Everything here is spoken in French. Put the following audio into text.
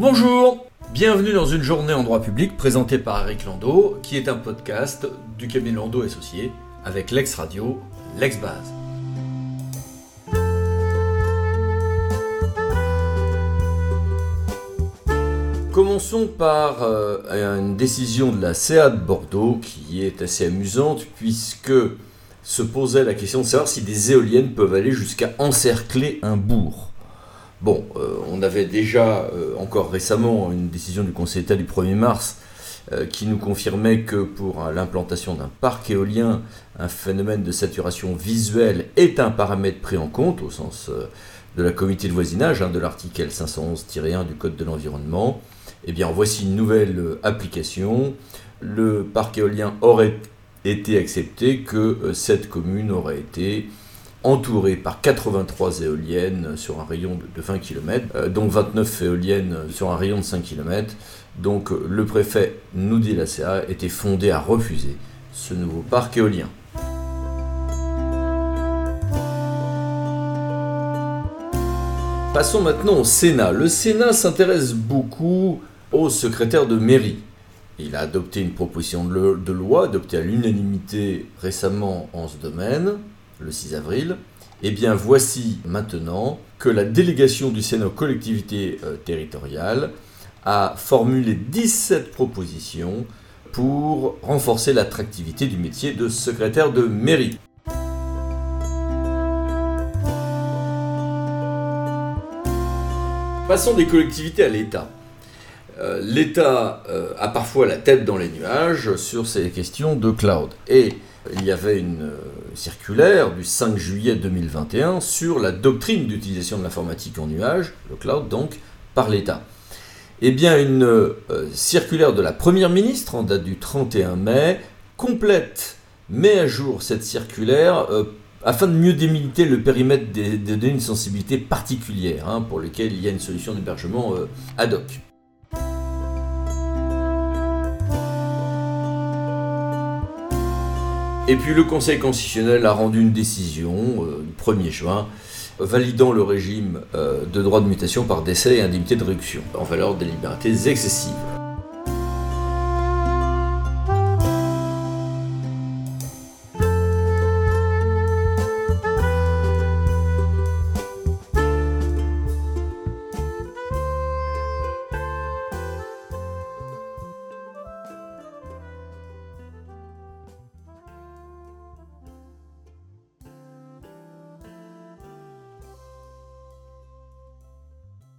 Bonjour Bienvenue dans une journée en droit public présentée par Eric Landau, qui est un podcast du cabinet Landau Associé avec l'ex-radio, l'ex-base. Commençons par euh, une décision de la CA de Bordeaux qui est assez amusante puisque se posait la question de savoir si des éoliennes peuvent aller jusqu'à encercler un bourg. Bon, euh, on avait déjà euh, encore récemment une décision du Conseil d'État du 1er mars euh, qui nous confirmait que pour l'implantation d'un parc éolien, un phénomène de saturation visuelle est un paramètre pris en compte au sens de la comité de voisinage hein, de l'article 511-1 du Code de l'environnement. Eh bien, voici une nouvelle application. Le parc éolien aurait été accepté que cette commune aurait été entouré par 83 éoliennes sur un rayon de 20 km, dont 29 éoliennes sur un rayon de 5 km. Donc euh, le préfet, nous dit la CA, était fondé à refuser ce nouveau parc éolien. Passons maintenant au Sénat. Le Sénat s'intéresse beaucoup au secrétaire de mairie. Il a adopté une proposition de loi adoptée à l'unanimité récemment en ce domaine le 6 avril, eh bien voici maintenant que la délégation du Sénat aux collectivités euh, territoriales a formulé 17 propositions pour renforcer l'attractivité du métier de secrétaire de mairie. Passons des collectivités à l'État. Euh, L'État euh, a parfois la tête dans les nuages sur ces questions de cloud. Et il y avait une euh, circulaire du 5 juillet 2021 sur la doctrine d'utilisation de l'informatique en nuage, le cloud donc, par l'État. Eh bien, une circulaire de la Première ministre en date du 31 mai complète, met à jour cette circulaire afin de mieux délimiter le périmètre des, données une sensibilité particulière hein, pour lesquelles il y a une solution d'hébergement ad hoc. Et puis le Conseil constitutionnel a rendu une décision euh, le 1er juin validant le régime euh, de droit de mutation par décès et indemnité de réduction en valeur des libertés excessives.